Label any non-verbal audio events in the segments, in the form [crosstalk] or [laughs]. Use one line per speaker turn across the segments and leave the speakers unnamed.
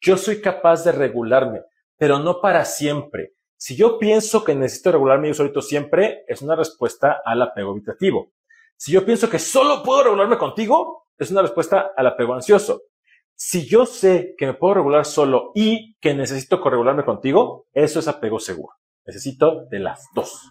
yo soy capaz de regularme, pero no para siempre. Si yo pienso que necesito regularme yo solito siempre, es una respuesta al apego evitativo. Si yo pienso que solo puedo regularme contigo, es una respuesta al apego ansioso. Si yo sé que me puedo regular solo y que necesito corregularme contigo, eso es apego seguro. Necesito de las dos.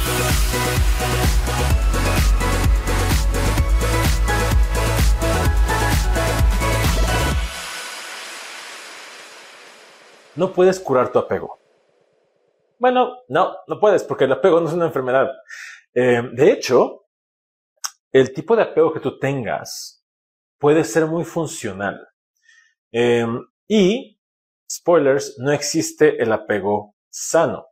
No puedes curar tu apego. Bueno, no, no puedes, porque el apego no es una enfermedad. Eh, de hecho, el tipo de apego que tú tengas puede ser muy funcional. Eh, y, spoilers, no existe el apego sano.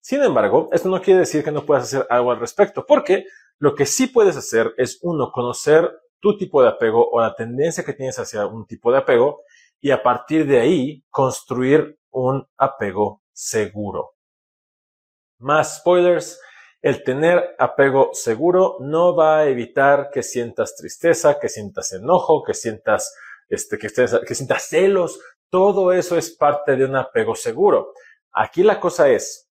Sin embargo, esto no quiere decir que no puedas hacer algo al respecto, porque lo que sí puedes hacer es, uno, conocer tu tipo de apego o la tendencia que tienes hacia un tipo de apego y a partir de ahí construir un apego seguro. Más spoilers, el tener apego seguro no va a evitar que sientas tristeza, que sientas enojo, que sientas, este, que, que sientas celos. Todo eso es parte de un apego seguro. Aquí la cosa es,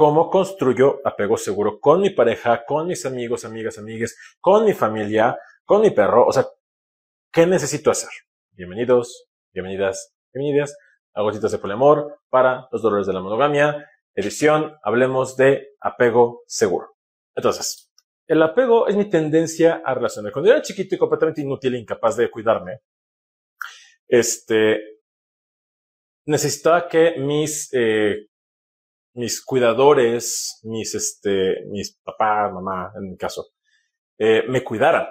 cómo construyo apego seguro con mi pareja, con mis amigos, amigas, amigas, con mi familia, con mi perro. O sea, ¿qué necesito hacer? Bienvenidos, bienvenidas, bienvenidas a Gotitas de Poliamor para los dolores de la monogamia. Edición, hablemos de apego seguro. Entonces, el apego es mi tendencia a relacionar. Cuando yo era chiquito y completamente inútil e incapaz de cuidarme, este, necesitaba que mis eh, mis cuidadores, mis, este, mis papá, mamá, en mi caso, eh, me cuidaran.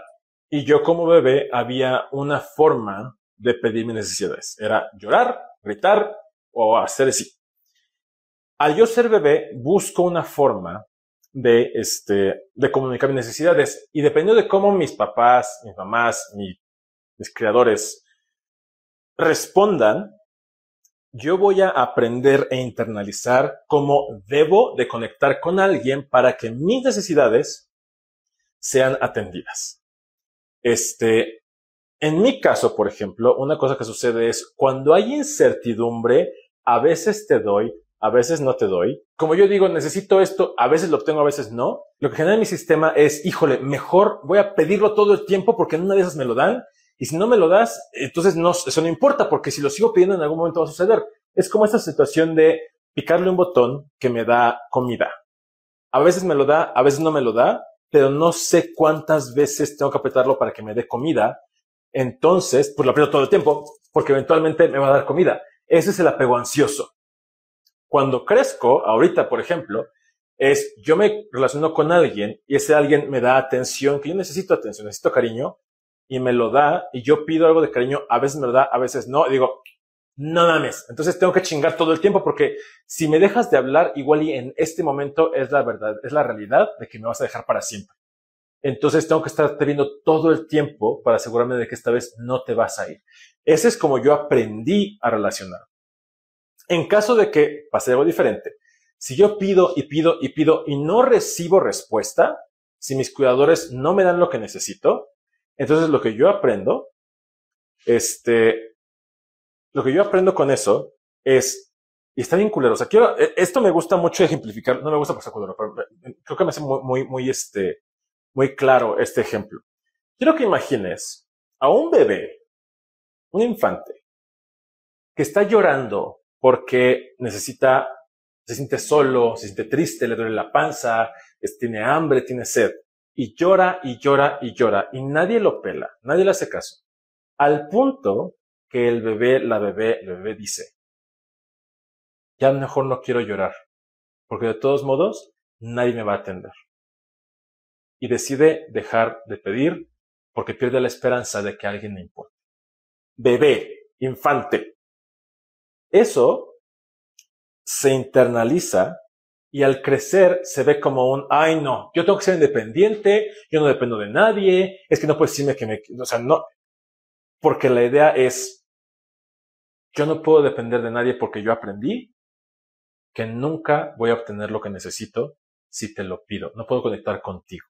Y yo como bebé había una forma de pedir mis necesidades. Era llorar, gritar o hacer así. Al yo ser bebé, busco una forma de, este, de comunicar mis necesidades. Y dependiendo de cómo mis papás, mis mamás, mis criadores respondan, yo voy a aprender e internalizar cómo debo de conectar con alguien para que mis necesidades sean atendidas. Este, en mi caso, por ejemplo, una cosa que sucede es cuando hay incertidumbre, a veces te doy, a veces no te doy. Como yo digo, necesito esto, a veces lo obtengo, a veces no. Lo que genera mi sistema es, híjole, mejor voy a pedirlo todo el tiempo porque en una de esas me lo dan y si no me lo das, entonces no, eso no importa, porque si lo sigo pidiendo en algún momento va a suceder. Es como esta situación de picarle un botón que me da comida. A veces me lo da, a veces no me lo da, pero no sé cuántas veces tengo que apretarlo para que me dé comida. Entonces, pues lo aprieto todo el tiempo, porque eventualmente me va a dar comida. Ese es el apego ansioso. Cuando crezco, ahorita, por ejemplo, es yo me relaciono con alguien y ese alguien me da atención, que yo necesito atención, necesito cariño, y me lo da y yo pido algo de cariño, a veces me lo da, a veces no, digo, no mames. Entonces tengo que chingar todo el tiempo porque si me dejas de hablar, igual y en este momento es la verdad, es la realidad de que me vas a dejar para siempre. Entonces tengo que estar viendo todo el tiempo para asegurarme de que esta vez no te vas a ir. Ese es como yo aprendí a relacionar. En caso de que pase algo diferente, si yo pido y pido y pido y no recibo respuesta, si mis cuidadores no me dan lo que necesito, entonces lo que yo aprendo, este, lo que yo aprendo con eso es, y está bien culero, o sea, quiero, e, esto me gusta mucho ejemplificar, no me gusta pasar culero, pero creo que me hace muy, muy, muy, este, muy claro este ejemplo. Quiero que imagines a un bebé, un infante, que está llorando porque necesita, se siente solo, se siente triste, le duele la panza, tiene hambre, tiene sed y llora y llora y llora y nadie lo pela, nadie le hace caso. Al punto que el bebé, la bebé, el bebé dice, ya mejor no quiero llorar, porque de todos modos nadie me va a atender. Y decide dejar de pedir porque pierde la esperanza de que alguien le importe. Bebé, infante. Eso se internaliza y al crecer se ve como un, ay no, yo tengo que ser independiente, yo no dependo de nadie, es que no puedes decirme que me, o sea, no, porque la idea es, yo no puedo depender de nadie porque yo aprendí que nunca voy a obtener lo que necesito si te lo pido. No puedo conectar contigo.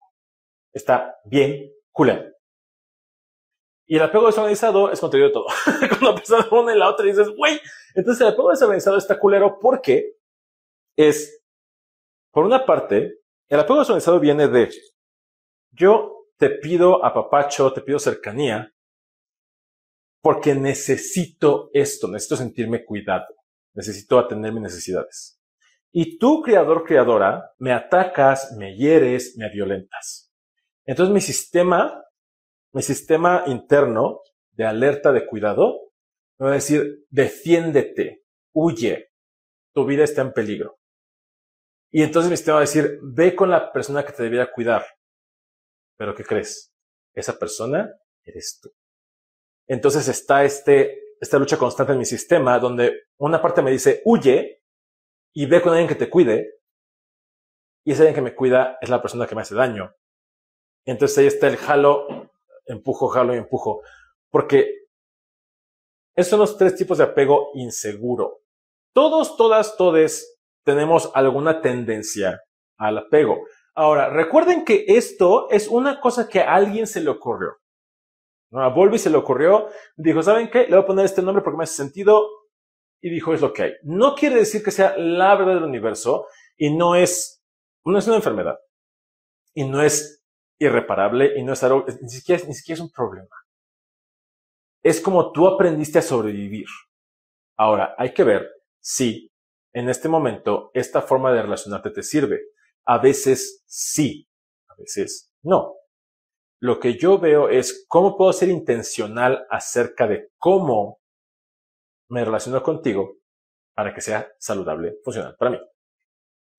Está bien cool. Y el apego desorganizado es contrario de todo. [laughs] Cuando pasa una y la otra dices, güey. Entonces el apego desorganizado está culero porque es, por una parte, el apego desorganizado viene de, yo te pido apapacho, te pido cercanía, porque necesito esto, necesito sentirme cuidado, necesito atender mis necesidades. Y tú, creador, creadora, me atacas, me hieres, me violentas. Entonces mi sistema, mi sistema interno de alerta de cuidado, me va a decir, defiéndete, huye, tu vida está en peligro. Y entonces mi sistema va a decir, ve con la persona que te debería cuidar. Pero ¿qué crees? Esa persona eres tú. Entonces está este, esta lucha constante en mi sistema donde una parte me dice, huye y ve con alguien que te cuide. Y ese alguien que me cuida es la persona que me hace daño. Entonces ahí está el jalo, empujo, jalo y empujo. Porque esos son los tres tipos de apego inseguro. Todos, todas, todes tenemos alguna tendencia al apego. Ahora, recuerden que esto es una cosa que a alguien se le ocurrió. A Volvi se le ocurrió, dijo, ¿saben qué? Le voy a poner este nombre porque me hace sentido y dijo, es lo que hay. No quiere decir que sea la verdad del universo y no es, no es una enfermedad y no es irreparable y no es algo, ni siquiera, ni siquiera es un problema. Es como tú aprendiste a sobrevivir. Ahora, hay que ver si en este momento esta forma de relacionarte te sirve. A veces sí, a veces no. Lo que yo veo es cómo puedo ser intencional acerca de cómo me relaciono contigo para que sea saludable, funcional para mí.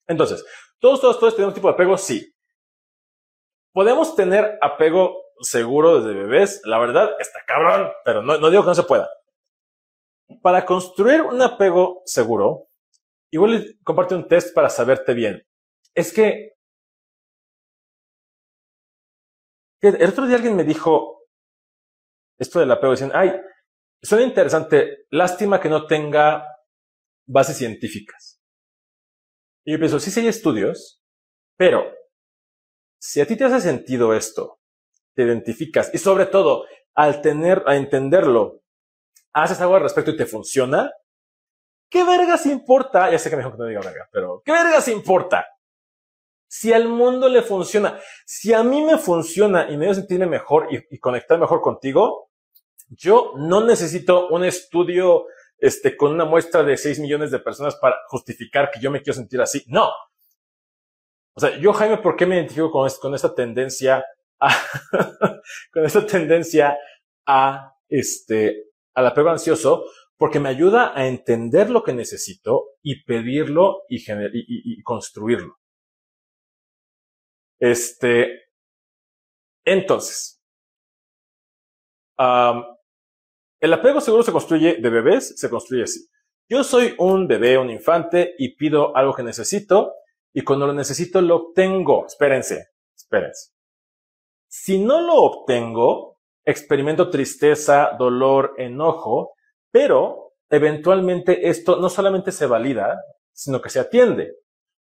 Entonces, todos, todos, todos tenemos tipo de apego, sí. Podemos tener apego seguro desde bebés, la verdad está cabrón, pero no, no digo que no se pueda. Para construir un apego seguro, igual comparte un test para saberte bien. Es que El otro día alguien me dijo esto del apego, decían, ay, suena interesante, lástima que no tenga bases científicas. Y yo pienso, sí, sí hay estudios, pero si a ti te hace sentido esto, te identificas y sobre todo al tener, a entenderlo, haces algo al respecto y te funciona, ¿qué vergas importa? Ya sé que mejor que no diga verga, pero ¿qué vergas importa? Si al mundo le funciona, si a mí me funciona y me a sentirme mejor y, conectar mejor contigo, yo no necesito un estudio este, con una muestra de 6 millones de personas para justificar que yo me quiero sentir así. No. O sea, yo, Jaime, ¿por qué me identifico con, con esta tendencia a, [laughs] con esta tendencia a, este, al apego ansioso? Porque me ayuda a entender lo que necesito y pedirlo y, construirlo. Este, entonces, el apego seguro se construye de bebés, se construye así. Yo soy un bebé, un infante y pido algo que necesito y cuando lo necesito lo obtengo. Espérense, espérense. Si no lo obtengo, experimento tristeza, dolor, enojo, pero eventualmente esto no solamente se valida, sino que se atiende.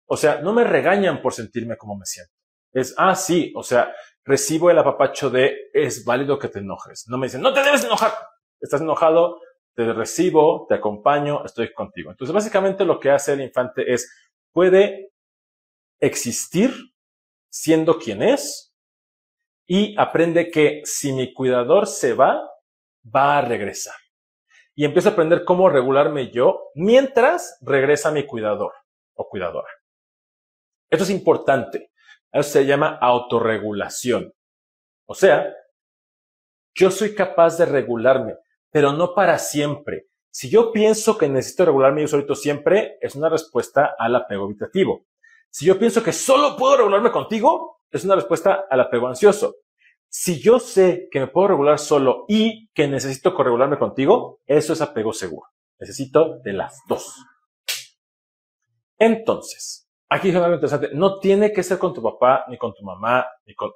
O sea, no me regañan por sentirme como me siento. Es, ah, sí, o sea, recibo el apapacho de es válido que te enojes. No me dicen, no te debes enojar. Estás enojado, te recibo, te acompaño, estoy contigo. Entonces, básicamente lo que hace el infante es, puede existir siendo quien es y aprende que si mi cuidador se va, va a regresar. Y empiezo a aprender cómo regularme yo mientras regresa mi cuidador o cuidadora. Esto es importante. Eso se llama autorregulación. O sea, yo soy capaz de regularme, pero no para siempre. Si yo pienso que necesito regularme yo solito siempre, es una respuesta al apego evitativo. Si yo pienso que solo puedo regularme contigo, es una respuesta al apego ansioso. Si yo sé que me puedo regular solo y que necesito corregularme contigo, eso es apego seguro. Necesito de las dos. Entonces, aquí es algo interesante. No tiene que ser con tu papá, ni con tu mamá, ni con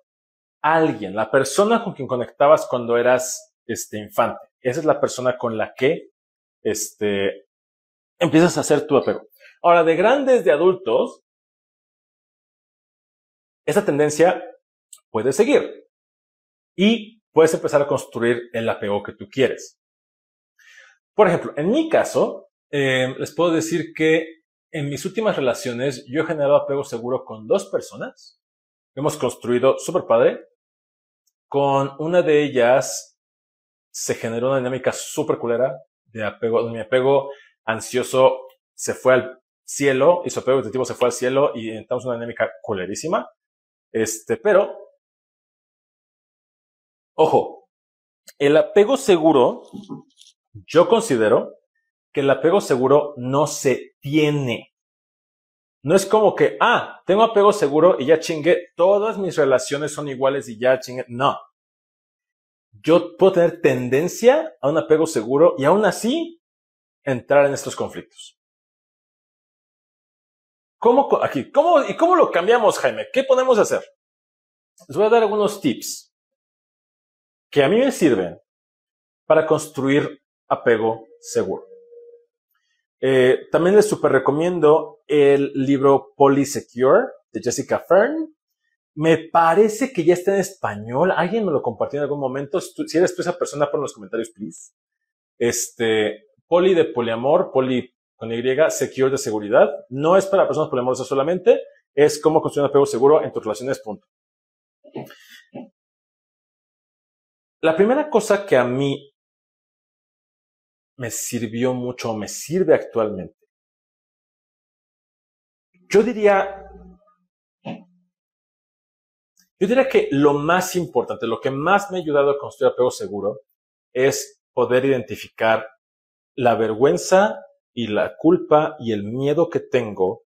alguien. La persona con quien conectabas cuando eras este, infante. Esa es la persona con la que este, empiezas a hacer tu apego. Ahora, de grandes, de adultos, esa tendencia puede seguir y puedes empezar a construir el apego que tú quieres. Por ejemplo, en mi caso, eh, les puedo decir que en mis últimas relaciones yo he generado apego seguro con dos personas. Hemos construido súper padre. Con una de ellas se generó una dinámica súper culera de apego, mi apego ansioso se fue al cielo y su apego objetivo se fue al cielo y entramos una dinámica culerísima. Este, pero, ojo, el apego seguro, yo considero que el apego seguro no se tiene. No es como que, ah, tengo apego seguro y ya chingué, todas mis relaciones son iguales y ya chingué. No. Yo puedo tener tendencia a un apego seguro y aún así entrar en estos conflictos. ¿Cómo, aquí, cómo, y cómo lo cambiamos, Jaime? ¿Qué podemos hacer? Les voy a dar algunos tips que a mí me sirven para construir apego seguro. Eh, también les super recomiendo el libro Polysecure de Jessica Fern. Me parece que ya está en español. Alguien me lo compartió en algún momento. Si eres tú esa persona, pon en los comentarios, please. Este, Poli de poliamor, poli con Y, secure de seguridad. No es para personas poliamorosas solamente. Es cómo construir un apego seguro en tus relaciones, punto. La primera cosa que a mí me sirvió mucho, me sirve actualmente. Yo diría, yo diría que lo más importante, lo que más me ha ayudado a construir apego seguro es poder identificar la vergüenza y la culpa y el miedo que tengo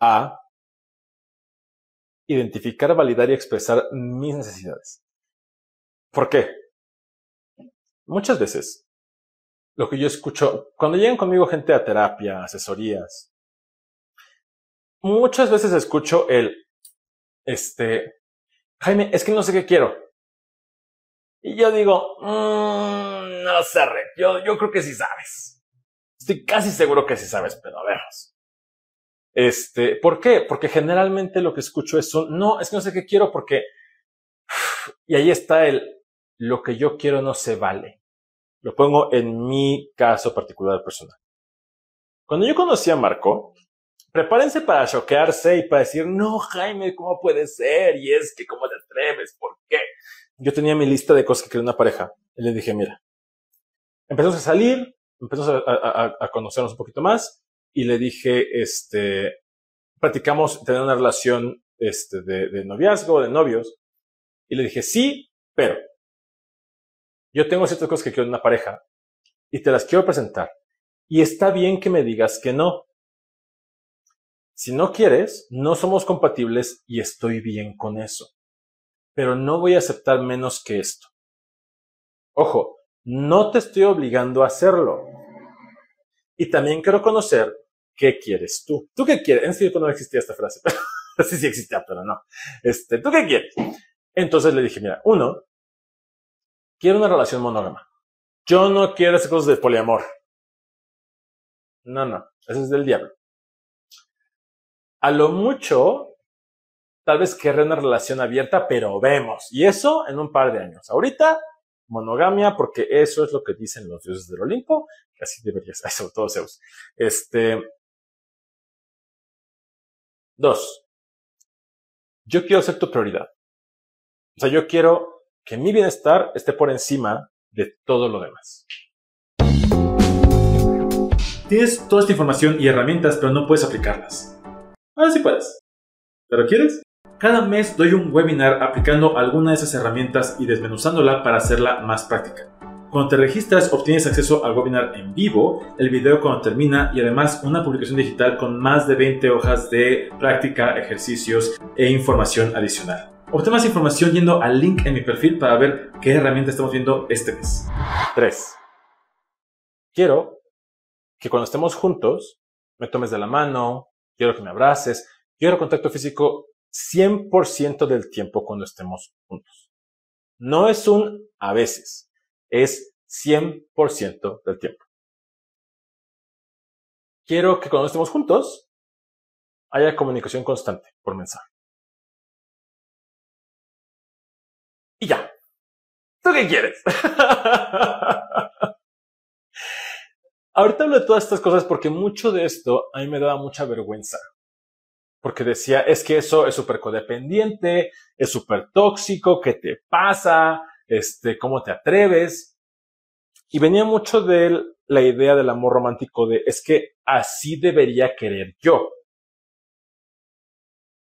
a identificar, validar y expresar mis necesidades. ¿Por qué? Muchas veces lo que yo escucho, cuando llegan conmigo gente a terapia, asesorías, muchas veces escucho el, este, Jaime, es que no sé qué quiero. Y yo digo, mmm, no sé, yo, yo creo que sí sabes. Estoy casi seguro que sí sabes, pero a veros. Este, ¿por qué? Porque generalmente lo que escucho es, no, es que no sé qué quiero porque, y ahí está el, lo que yo quiero no se vale. Lo pongo en mi caso particular personal. Cuando yo conocí a Marco, prepárense para choquearse y para decir, no, Jaime, ¿cómo puede ser? Y es que, ¿cómo te atreves? ¿Por qué? Yo tenía mi lista de cosas que quería una pareja. Y le dije, mira, empezamos a salir, empezamos a, conocernos un poquito más y le dije, este, practicamos tener una relación, este, de, de noviazgo, de novios. Y le dije, sí, pero yo tengo ciertas cosas que quiero en una pareja y te las quiero presentar. Y está bien que me digas que no. Si no quieres, no somos compatibles y estoy bien con eso. Pero no voy a aceptar menos que esto. Ojo, no te estoy obligando a hacerlo. Y también quiero conocer qué quieres tú. ¿Tú qué quieres? En cierto no existía esta frase, [laughs] sí, sí existía, pero no. Este, ¿tú qué quieres? Entonces le dije, mira, uno, quiero una relación monógama. Yo no quiero esas cosas de poliamor. No, no, eso es del diablo. A lo mucho, tal vez querré una relación abierta, pero vemos. Y eso en un par de años. Ahorita, monogamia, porque eso es lo que dicen los dioses del Olimpo, así debería ser, [laughs] sobre todo Zeus. Este. Dos. Yo quiero ser tu prioridad. O sea, yo quiero que mi bienestar esté por encima de todo lo demás.
Tienes toda esta información y herramientas, pero no puedes aplicarlas. Ahora sí puedes. ¿Pero quieres? Cada mes doy un webinar aplicando alguna de esas herramientas y desmenuzándola para hacerla más práctica. Cuando te registras obtienes acceso al webinar en vivo, el video cuando termina y además una publicación digital con más de 20 hojas de práctica, ejercicios e información adicional. Obtén más información yendo al link en mi perfil para ver qué herramienta estamos viendo este mes.
3. Quiero que cuando estemos juntos me tomes de la mano, quiero que me abraces, quiero contacto físico 100% del tiempo cuando estemos juntos. No es un a veces, es 100% del tiempo. Quiero que cuando estemos juntos haya comunicación constante por mensaje. ¿Tú qué quieres? [laughs] Ahorita hablo de todas estas cosas porque mucho de esto a mí me daba mucha vergüenza. Porque decía, es que eso es súper codependiente, es súper tóxico, ¿qué te pasa? Este, ¿cómo te atreves? Y venía mucho de la idea del amor romántico de, es que así debería querer yo.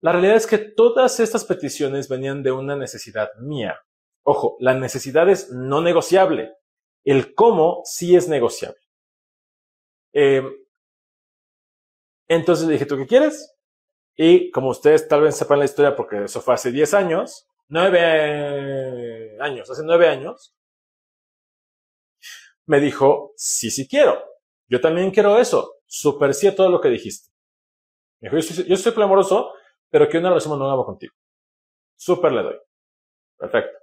La realidad es que todas estas peticiones venían de una necesidad mía. Ojo, la necesidad es no negociable. El cómo sí es negociable. Eh, entonces dije, ¿tú qué quieres? Y como ustedes tal vez sepan la historia, porque eso fue hace 10 años, 9 años, hace 9 años, me dijo, sí, sí quiero. Yo también quiero eso. Super sí a todo lo que dijiste. Me dijo, yo soy, yo soy amoroso, pero quiero una relación monógama contigo. Súper le doy. Perfecto.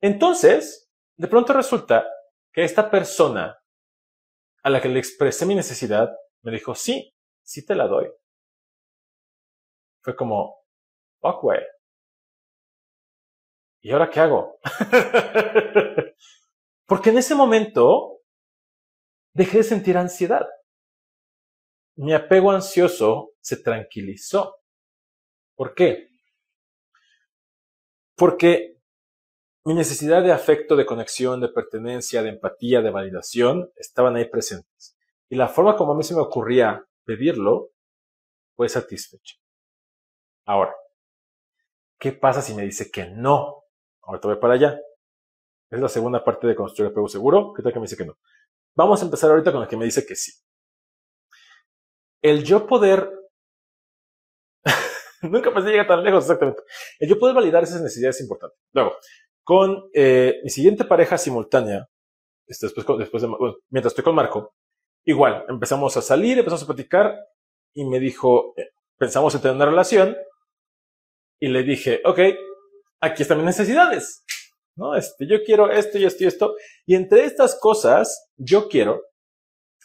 Entonces, de pronto resulta que esta persona a la que le expresé mi necesidad me dijo, sí, sí te la doy. Fue como, fuck. ¿Y ahora qué hago? [laughs] Porque en ese momento dejé de sentir ansiedad. Mi apego ansioso se tranquilizó. ¿Por qué? Porque mi necesidad de afecto, de conexión, de pertenencia, de empatía, de validación estaban ahí presentes. Y la forma como a mí se me ocurría pedirlo fue satisfecha. Ahora, ¿qué pasa si me dice que no? Ahorita voy para allá. Es la segunda parte de construir apego seguro. ¿Qué tal que me dice que no? Vamos a empezar ahorita con el que me dice que sí. El yo poder [laughs] Nunca pensé llegar tan lejos, exactamente. El yo poder validar esas necesidades es importante. Luego, con eh, mi siguiente pareja simultánea, este, después, después de, mientras estoy con Marco, igual, empezamos a salir, empezamos a platicar y me dijo, eh, pensamos en tener una relación y le dije, ok, aquí están mis necesidades, ¿no? Este, yo quiero esto y esto y esto. Y entre estas cosas, yo quiero,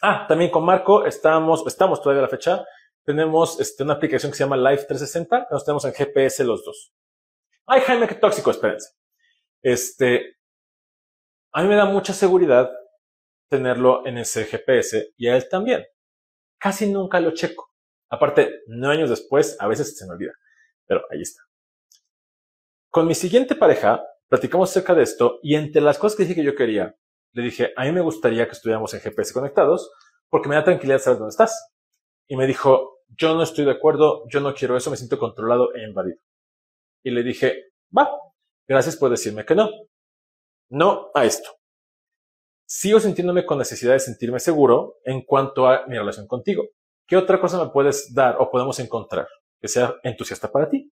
ah, también con Marco estamos, estamos todavía a la fecha, tenemos este, una aplicación que se llama Life 360, nos tenemos en GPS los dos. Ay, Jaime, qué tóxico, espérense. Este, a mí me da mucha seguridad tenerlo en ese GPS y a él también. Casi nunca lo checo. Aparte, nueve años después, a veces se me olvida. Pero ahí está. Con mi siguiente pareja, platicamos acerca de esto y entre las cosas que dije que yo quería, le dije, a mí me gustaría que estuviéramos en GPS conectados porque me da tranquilidad saber dónde estás. Y me dijo, yo no estoy de acuerdo, yo no quiero eso, me siento controlado e invadido. Y le dije, va, Gracias por decirme que no. No a esto. Sigo sintiéndome con necesidad de sentirme seguro en cuanto a mi relación contigo. ¿Qué otra cosa me puedes dar o podemos encontrar que sea entusiasta para ti?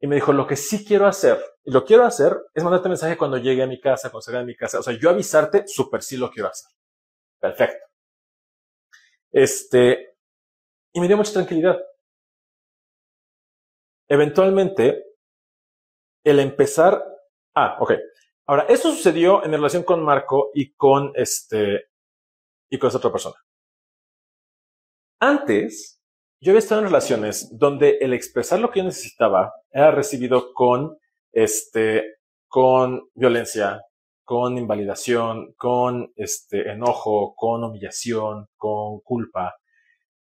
Y me dijo, lo que sí quiero hacer, y lo quiero hacer, es mandarte mensaje cuando llegue a mi casa, cuando salga de mi casa. O sea, yo avisarte, súper sí lo quiero hacer. Perfecto. Este, y me dio mucha tranquilidad. Eventualmente, el empezar. Ah, ok. Ahora, eso sucedió en relación con Marco y con este y con esta otra persona. Antes, yo había estado en relaciones donde el expresar lo que yo necesitaba era recibido con este, con violencia, con invalidación, con este enojo, con humillación, con culpa.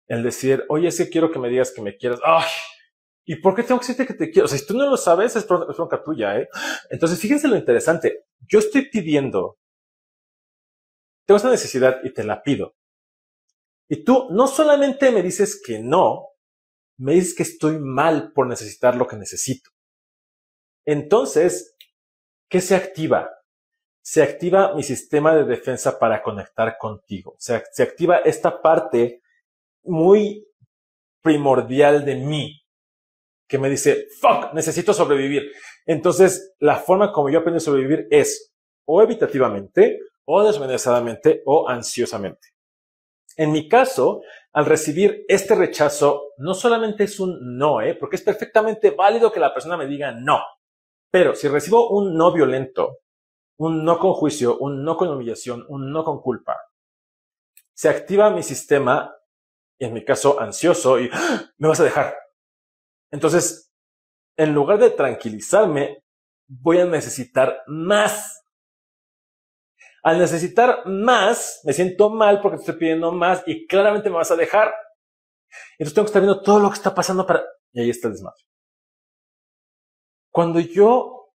El decir, oye, es que quiero que me digas que me quieras. ¡Ay! ¿Y por qué tengo que decirte que te quiero? O sea, si tú no lo sabes, es bronca tuya, ¿eh? Entonces, fíjense lo interesante. Yo estoy pidiendo, tengo esta necesidad y te la pido. Y tú no solamente me dices que no, me dices que estoy mal por necesitar lo que necesito. Entonces, ¿qué se activa? Se activa mi sistema de defensa para conectar contigo. Se, se activa esta parte muy primordial de mí, que me dice, fuck, necesito sobrevivir. Entonces, la forma como yo aprendo a sobrevivir es o evitativamente, o desmenuzadamente, o ansiosamente. En mi caso, al recibir este rechazo, no solamente es un no, ¿eh? porque es perfectamente válido que la persona me diga no. Pero si recibo un no violento, un no con juicio, un no con humillación, un no con culpa, se activa mi sistema, en mi caso ansioso, y ¡Ah! me vas a dejar. Entonces, en lugar de tranquilizarme, voy a necesitar más. Al necesitar más, me siento mal porque te estoy pidiendo más y claramente me vas a dejar. Entonces tengo que estar viendo todo lo que está pasando para... Y ahí está el desmadre. Cuando yo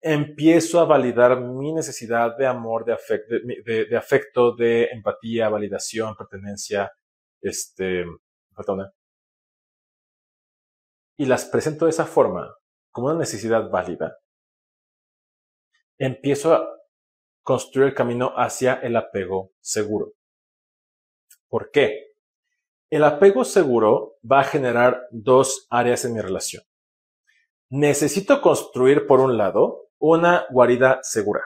empiezo a validar mi necesidad de amor, de afecto, de, afecto, de empatía, validación, pertenencia, este, y las presento de esa forma, como una necesidad válida, empiezo a construir el camino hacia el apego seguro. ¿Por qué? El apego seguro va a generar dos áreas en mi relación. Necesito construir, por un lado, una guarida segura.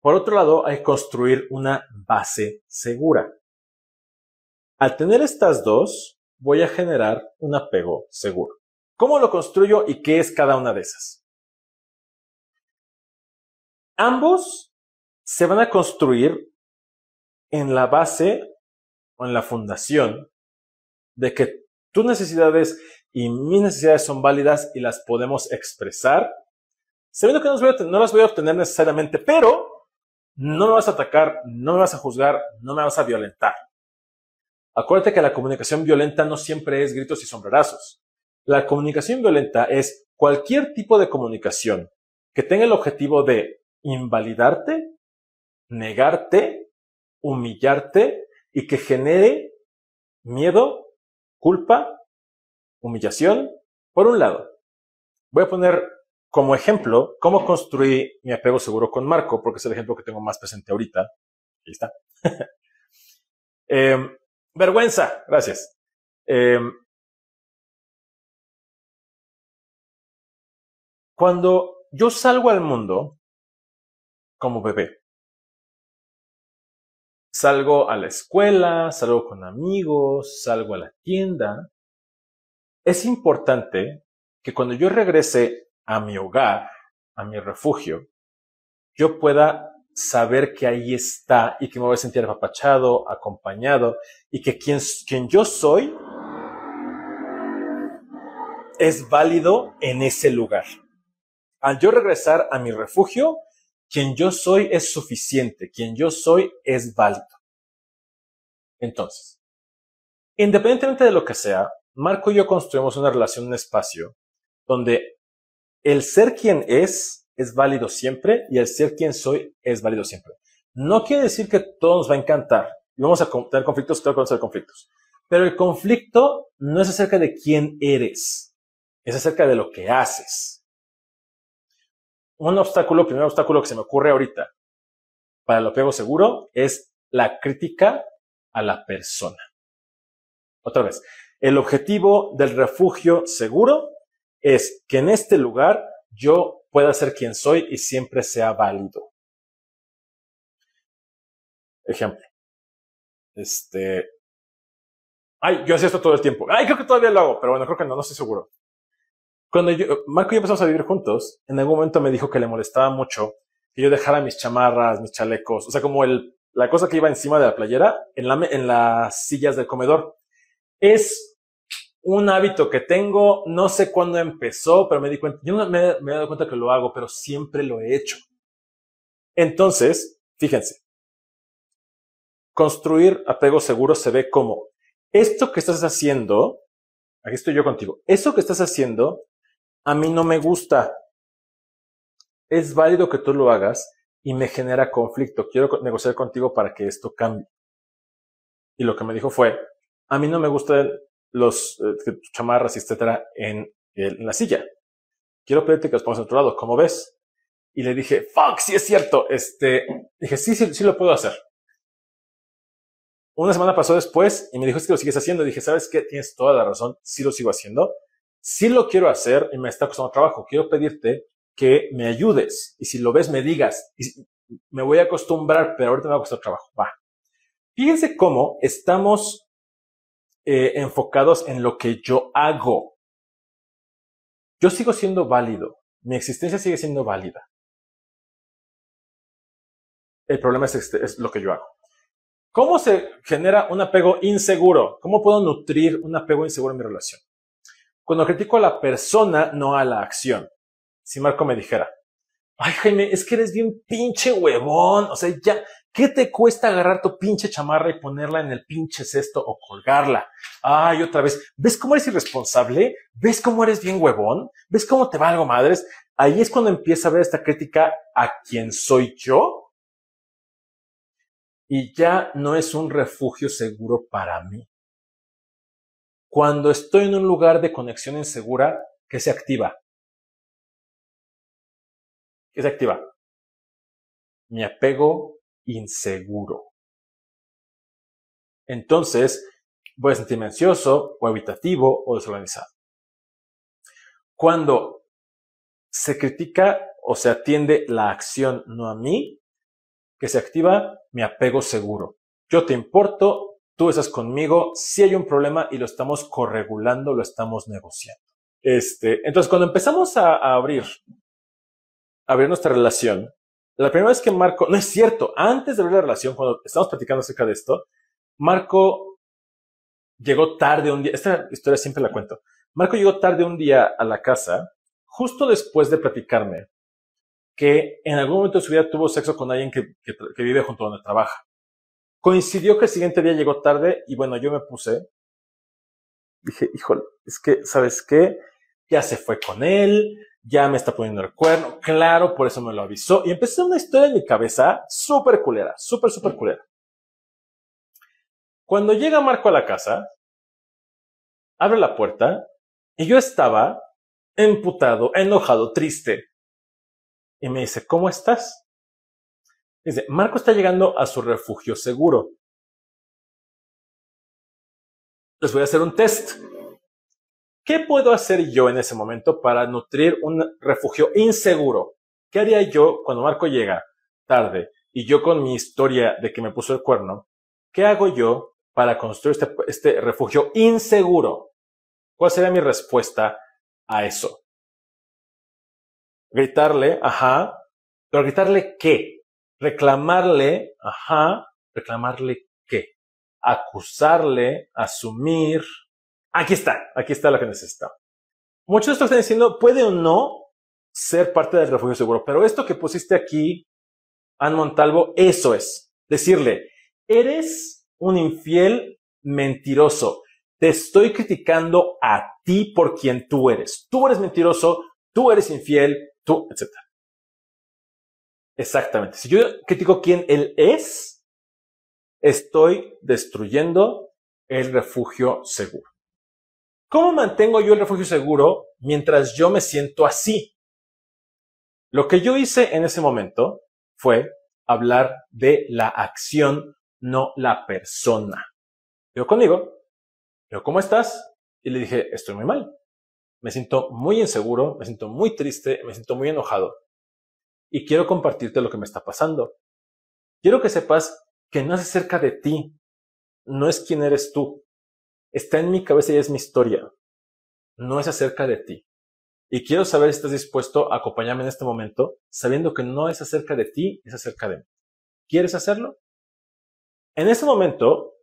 Por otro lado, hay que construir una base segura. Al tener estas dos, voy a generar un apego seguro. ¿Cómo lo construyo y qué es cada una de esas? Ambos se van a construir en la base o en la fundación de que tus necesidades y mis necesidades son válidas y las podemos expresar, sabiendo que no las voy a obtener necesariamente, pero no me vas a atacar, no me vas a juzgar, no me vas a violentar. Acuérdate que la comunicación violenta no siempre es gritos y sombrerazos. La comunicación violenta es cualquier tipo de comunicación que tenga el objetivo de invalidarte, negarte, humillarte y que genere miedo, culpa, humillación, por un lado. Voy a poner como ejemplo cómo construí mi apego seguro con Marco, porque es el ejemplo que tengo más presente ahorita. Ahí está. [laughs] eh, Vergüenza, gracias. Em, cuando yo salgo al mundo como bebé, salgo a la escuela, salgo con amigos, salgo a la tienda, es importante que cuando yo regrese a mi hogar, a mi refugio, yo pueda saber que ahí está y que me voy a sentir apapachado, acompañado y que quien, quien yo soy es válido en ese lugar. Al yo regresar a mi refugio, quien yo soy es suficiente, quien yo soy es válido. Entonces, independientemente de lo que sea, Marco y yo construimos una relación, un espacio donde el ser quien es es válido siempre y el ser quien soy es válido siempre. No quiere decir que todo nos va a encantar y vamos a tener conflictos, claro vamos a tener conflictos. Pero el conflicto no es acerca de quién eres, es acerca de lo que haces. Un obstáculo, primer obstáculo que se me ocurre ahorita para el apego seguro es la crítica a la persona. Otra vez, el objetivo del refugio seguro es que en este lugar yo pueda ser quien soy y siempre sea válido. Ejemplo. Este. Ay, yo hacía esto todo el tiempo. Ay, creo que todavía lo hago, pero bueno, creo que no, no estoy seguro. Cuando yo, Marco y yo empezamos a vivir juntos, en algún momento me dijo que le molestaba mucho que yo dejara mis chamarras, mis chalecos, o sea, como el, la cosa que iba encima de la playera en, la, en las sillas del comedor. Es un hábito que tengo, no sé cuándo empezó, pero me di cuenta, yo me, he dado cuenta que lo hago, pero siempre lo he hecho. Entonces, fíjense, construir apego seguro se ve como esto que estás haciendo, aquí estoy yo contigo, eso que estás haciendo a mí no me gusta. Es válido que tú lo hagas y me genera conflicto. Quiero negociar contigo para que esto cambie. Y lo que me dijo fue, a mí no me gusta los eh, chamarras, etcétera, en, la silla. Quiero pedirte que los pongas a otro lado, ¿cómo ves? Y le dije, fuck, sí es cierto. Este, dije, sí, sí, sí lo puedo hacer. Una semana pasó después y me dijo, es que lo sigues haciendo. dije, ¿sabes qué? Tienes toda la razón, sí lo sigo haciendo. sí lo quiero hacer y me está costando trabajo. Quiero pedirte que me ayudes. Y si lo ves, me digas. Y me voy a acostumbrar, pero ahorita me va a costar trabajo. Va. Fíjense cómo estamos eh, enfocados en lo que yo hago. Yo sigo siendo válido. Mi existencia sigue siendo válida. El problema es, este, es lo que yo hago. ¿Cómo se genera un apego inseguro? ¿Cómo puedo nutrir un apego inseguro en mi relación? Cuando critico a la persona, no a la acción. Si Marco me dijera, ay Jaime, es que eres bien pinche huevón, o sea, ya, ¿qué te cuesta agarrar tu pinche chamarra y ponerla en el pinche cesto o colgarla? Ay, otra vez, ¿ves cómo eres irresponsable? ¿Ves cómo eres bien huevón? ¿Ves cómo te valgo madres? Ahí es cuando empieza a ver esta crítica a quién soy yo y ya no es un refugio seguro para mí. Cuando estoy en un lugar de conexión insegura, ¿qué se activa? ¿Qué se activa? Mi apego inseguro. Entonces, voy a sentirme ansioso o evitativo o desorganizado. Cuando se critica o se atiende la acción no a mí, que se activa mi apego seguro. Yo te importo, tú estás conmigo, si hay un problema y lo estamos corregulando, lo estamos negociando. Este, entonces, cuando empezamos a, abrir, a abrir nuestra relación, la primera vez que Marco, no es cierto, antes de abrir la relación, cuando estamos platicando acerca de esto, Marco llegó tarde un día, esta historia siempre la cuento. Marco llegó tarde un día a la casa, justo después de platicarme que en algún momento de su vida tuvo sexo con alguien que, vive junto a donde trabaja. Coincidió que el siguiente día llegó tarde y bueno, yo me puse, dije, híjole, es que, ¿sabes qué? Ya se fue con él, ya me está poniendo el cuerno, claro, por eso me lo avisó. Y empecé una historia en mi cabeza súper culera, súper, súper culera. Cuando llega Marco a la casa, abre la puerta y yo estaba emputado, enojado, triste y me dice, ¿cómo estás? Dice, Marco está llegando a su refugio seguro. Les voy a hacer un test. ¿Qué puedo hacer yo en ese momento para nutrir un refugio inseguro? ¿Qué haría yo cuando Marco llega tarde y yo con mi historia de que me puso el cuerno? ¿Qué hago yo para construir este, este refugio inseguro? ¿Cuál sería mi respuesta a eso? gritarle, ajá, pero gritarle qué, reclamarle, ajá, reclamarle qué, acusarle, asumir. Aquí está, aquí está lo que necesita. Muchos de estos están diciendo, puede o no ser parte del refugio seguro, pero esto que pusiste aquí, Ann Montalvo, eso es. Decirle, eres un infiel mentiroso. Te estoy criticando a ti por quien tú eres. Tú eres mentiroso, tú eres infiel, tú, etc. Exactamente. Si yo critico quién él es, estoy destruyendo el refugio seguro. ¿Cómo mantengo yo el refugio seguro mientras yo me siento así? Lo que yo hice en ese momento fue hablar de la acción, no la persona. Yo conmigo, yo, ¿cómo estás? Y le dije, estoy muy mal me siento muy inseguro, me siento muy triste, me siento muy enojado. Y quiero compartirte lo que me está pasando. Quiero que sepas que no es acerca de ti, no es quién eres tú. Está en mi cabeza y es mi historia. No es acerca de ti. Y quiero saber si estás dispuesto a acompañarme en este momento, sabiendo que no es acerca de ti, es acerca de mí. ¿Quieres hacerlo? En ese momento,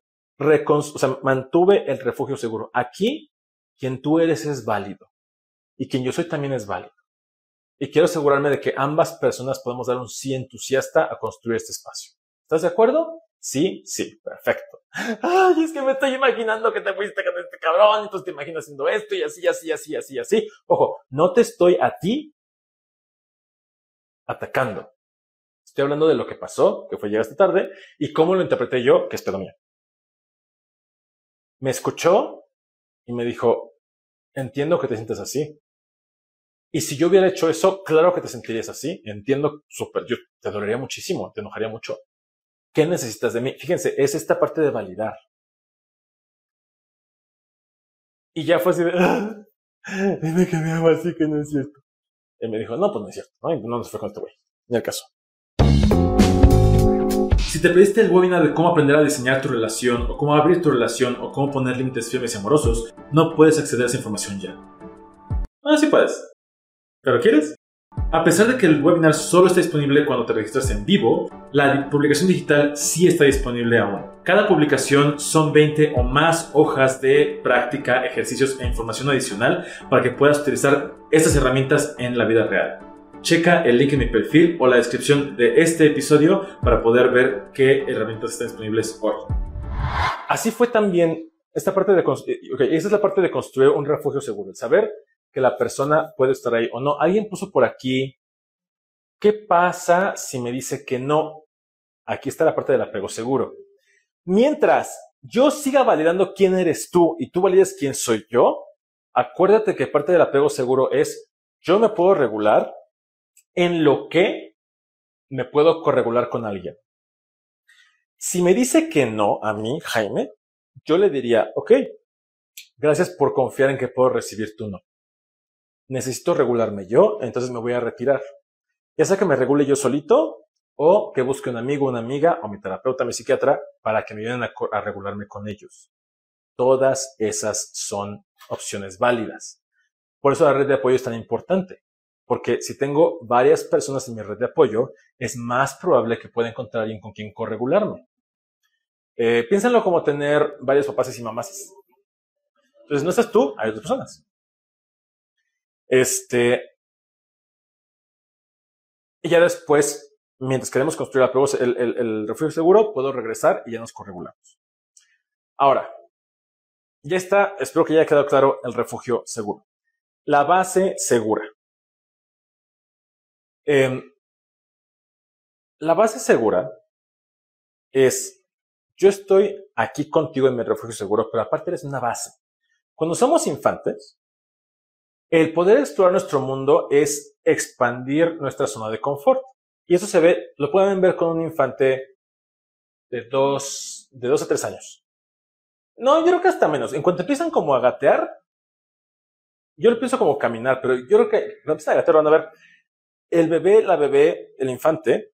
mantuve el refugio seguro. Aquí quien tú eres es válido y quien yo soy también es válido. Y quiero asegurarme de que ambas personas podemos dar un sí entusiasta a construir este espacio. ¿Estás de acuerdo? Sí, sí, perfecto. Ay, es que me estoy imaginando que te fuiste con este cabrón, entonces te imaginas haciendo esto y así, así, así, así, así. Ojo, no te estoy a ti atacando. Estoy hablando de lo que pasó, que fue llegar esta tarde, y cómo lo interpreté yo, que es pedo mío. Me escuchó y me dijo, entiendo que te sientes así. Y si yo hubiera hecho eso, claro que te sentirías así. Entiendo súper, yo te dolería muchísimo, te enojaría mucho. ¿Qué necesitas de mí? Fíjense, es esta parte de validar. Y ya fue así de, Y me quedé así que no es cierto. Y me dijo, no, pues no es cierto. No, no nos fue con este güey. Ni el caso.
Si te pediste el webinar de cómo aprender a diseñar tu relación, o cómo abrir tu relación, o cómo poner límites firmes y amorosos, no puedes acceder a esa información ya. Ah, sí puedes. ¿Pero quieres? A pesar de que el webinar solo está disponible cuando te registras en vivo, la publicación digital sí está disponible aún. Cada publicación son 20 o más hojas de práctica, ejercicios e información adicional para que puedas utilizar estas herramientas en la vida real. Checa el link en mi perfil o la descripción de este episodio para poder ver qué herramientas están disponibles hoy.
Así fue también esta parte de... Esa es la parte de construir un refugio seguro. El saber que la persona puede estar ahí o no. Alguien puso por aquí, ¿qué pasa si me dice que no? Aquí está la parte del apego seguro. Mientras yo siga validando quién eres tú y tú valides quién soy yo, acuérdate que parte del apego seguro es yo me puedo regular en lo que me puedo corregular con alguien. Si me dice que no a mí, Jaime, yo le diría, ok, gracias por confiar en que puedo recibir tu no necesito regularme yo, entonces me voy a retirar. Ya sea que me regule yo solito o que busque un amigo, una amiga o mi terapeuta, mi psiquiatra para que me ayuden a, regularme con ellos. Todas esas son opciones válidas. Por eso la red de apoyo es tan importante, porque si tengo varias personas en mi red de apoyo, es más probable que pueda encontrar a alguien con quien corregularme. Eh, piénsenlo como tener varios papás y mamás. Entonces no estás tú, hay otras personas. Este, y ya después, mientras queremos construir el, refugio seguro, puedo regresar y ya nos corregulamos. Ahora, ya está, espero que ya haya quedado claro el refugio seguro. La base segura. Em, la base segura es, yo estoy aquí contigo en mi refugio seguro, pero aparte eres una base. Cuando somos infantes, el poder explorar nuestro mundo es expandir nuestra zona de confort. Y eso se ve, lo pueden ver con un infante de dos, de dos a tres años. No, yo creo que hasta menos. En cuanto empiezan como a gatear, yo lo pienso como caminar, pero yo creo que cuando empiezan a gatear van a ver, el bebé, la bebé, el infante,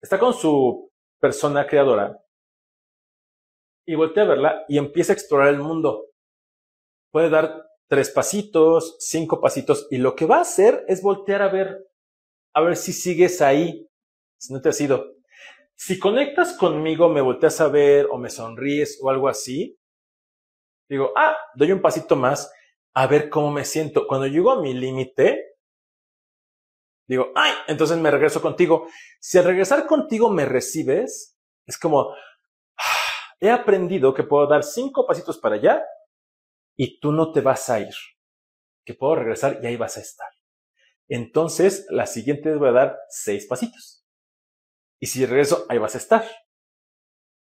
está con su persona creadora y voltea a verla y empieza a explorar el mundo. Puede dar tres pasitos, cinco pasitos, y lo que va a hacer es voltear a ver, a ver si sigues ahí, si no te has ido. Si conectas conmigo, me volteas a ver o me sonríes o algo así, digo, ah, doy un pasito más, a ver cómo me siento. Cuando llego a mi límite, digo, ay, entonces me regreso contigo. Si al regresar contigo me recibes, es como, ah, he aprendido que puedo dar cinco pasitos para allá y tú no te vas a ir, que puedo regresar y ahí vas a estar. Entonces, la siguiente voy a dar seis pasitos. Y si regreso, ahí vas a estar.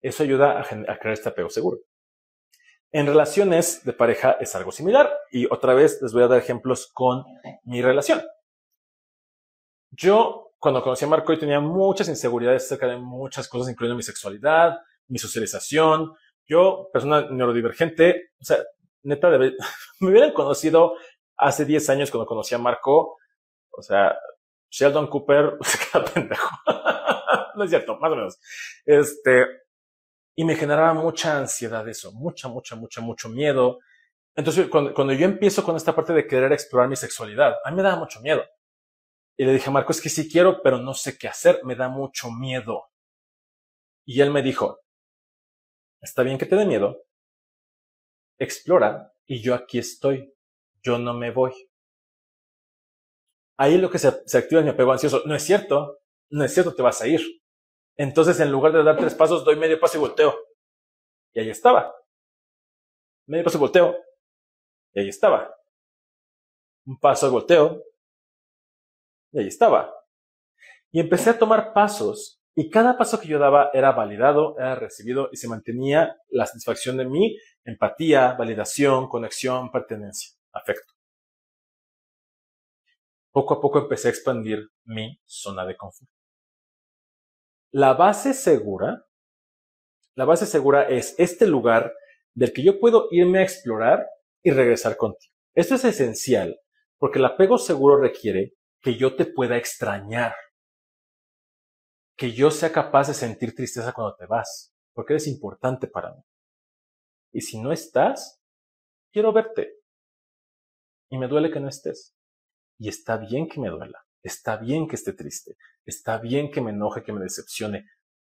Eso ayuda a, crear este apego seguro. En relaciones de pareja es algo similar. Y otra vez les voy a dar ejemplos con mi relación. Yo, cuando conocí a Marco, tenía muchas inseguridades acerca de muchas cosas, incluyendo mi sexualidad, mi socialización. Yo, persona neurodivergente, o sea, neta, [laughs] me hubieran conocido hace 10 años cuando conocí a Marco, o sea, Sheldon Cooper [laughs] se queda pendejo. [laughs] no es cierto, más o menos. Este, y me generaba mucha ansiedad eso, mucha, mucha, mucha, mucho miedo. Entonces, cuando, cuando yo empiezo con esta parte de querer explorar mi sexualidad, a mí me daba mucho miedo. Y le dije a Marco, es que sí quiero, pero no sé qué hacer, me da mucho miedo. Y él me dijo, está bien que te dé miedo, explora y yo aquí estoy, yo no me voy. Ahí lo que se, activa es mi apego ansioso. No es cierto, no es cierto, te vas a ir. Entonces, en lugar de dar tres pasos, doy medio paso y volteo. Y ahí estaba. Medio paso y volteo. Y ahí estaba. Un paso y volteo. Y ahí estaba. Y empecé a tomar pasos y cada paso que yo daba era validado, era recibido y se mantenía la satisfacción de mí, empatía, validación, conexión, pertenencia, afecto. Poco a poco empecé a expandir mi zona de confort. La base segura, la base segura es este lugar del que yo puedo irme a explorar y regresar contigo. Esto es esencial porque el apego seguro requiere que yo te pueda extrañar, que yo sea capaz de sentir tristeza cuando te vas, porque eres importante para mí. Y si no estás, quiero verte. Y me duele que no estés. Y está bien que me duela, está bien que esté triste, está bien que me enoje, que me decepcione.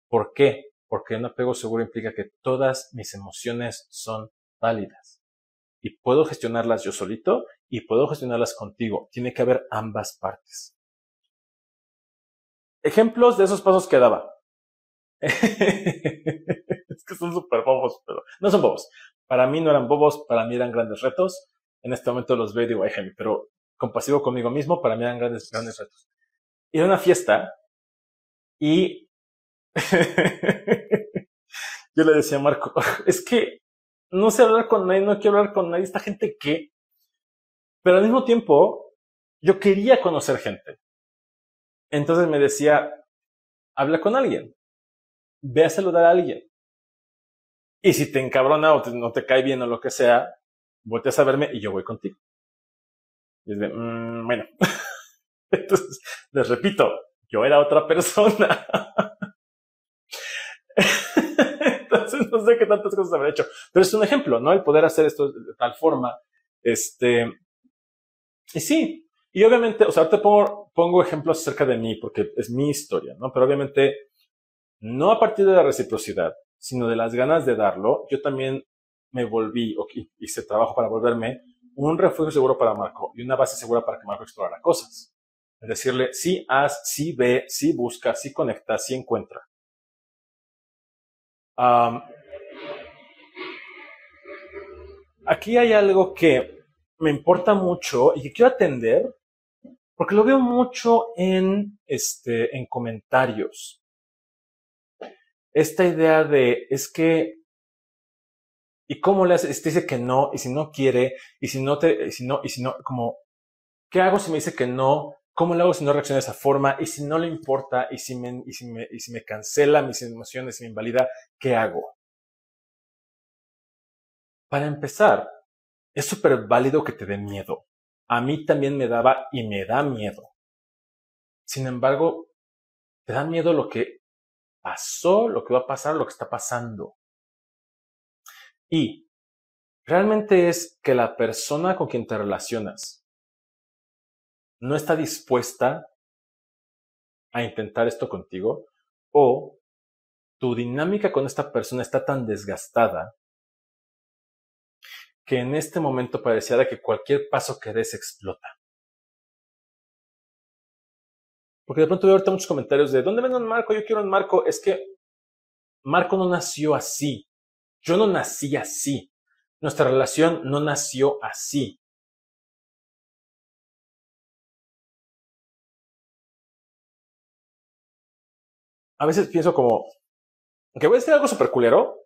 ¿Por qué? Porque un apego seguro implica que todas mis emociones son válidas. Y puedo gestionarlas yo solito y puedo gestionarlas contigo. Tiene que haber ambas partes. Ejemplos de esos pasos que daba. [laughs] es que son súper bobos, pero no son bobos. Para mí no eran bobos, para mí eran grandes retos. En este momento los veo y digo, ay, pero compasivo conmigo mismo, para mí eran grandes, grandes retos. Ir a una fiesta y [laughs] yo le decía a Marco, [laughs] es que no sé hablar con nadie, no quiero hablar con nadie, esta gente qué. Pero al mismo tiempo, yo quería conocer gente. Entonces me decía, habla con alguien, ve a saludar a alguien. Y si te encabrona o no te cae bien o lo que sea, volteas a verme y yo voy contigo. Y es de, mm, bueno. [laughs] Entonces, les repito, yo era otra persona. [laughs] Entonces, no sé qué tantas cosas habré hecho. Pero es un ejemplo, ¿no? El poder hacer esto de tal forma. Este. Y sí. Y obviamente, o sea, ahorita pongo, pongo ejemplos acerca de mí porque es mi historia, ¿no? Pero obviamente, no a partir de la reciprocidad, sino de las ganas de darlo, yo también me volví, o hice trabajo para volverme un refugio seguro para Marco y una base segura para que Marco explorara cosas. Es decirle, sí haz, sí ve, sí busca, sí conecta, sí encuentra aquí hay algo que me importa mucho y que quiero atender porque lo veo mucho en, este, en comentarios. Esta idea de es que ¿Y cómo le hace? Este dice que no, y si no quiere, y si no te, y si no, y si no, como, ¿qué hago si me dice que no? ¿Cómo le hago si no reacciona de esa forma? Y si no le importa, y si me, y si me, y si me cancela mis emociones y me invalida, ¿qué hago? Para empezar, es súper válido que te dé miedo. A mí también me daba y me da miedo. Sin embargo, te da miedo lo que pasó, lo que va a pasar, lo que está pasando. Y realmente es que la persona con quien te relacionas no está dispuesta a intentar esto contigo o tu dinámica con esta persona está tan desgastada que en este momento pareciera que cualquier paso que des explota. Porque de pronto veo ahorita muchos comentarios de, ¿dónde ven un Marco? Yo quiero un Marco. Es que Marco no nació así. Yo no nací así. Nuestra relación no nació así. A veces pienso como, que voy a decir algo súper culero.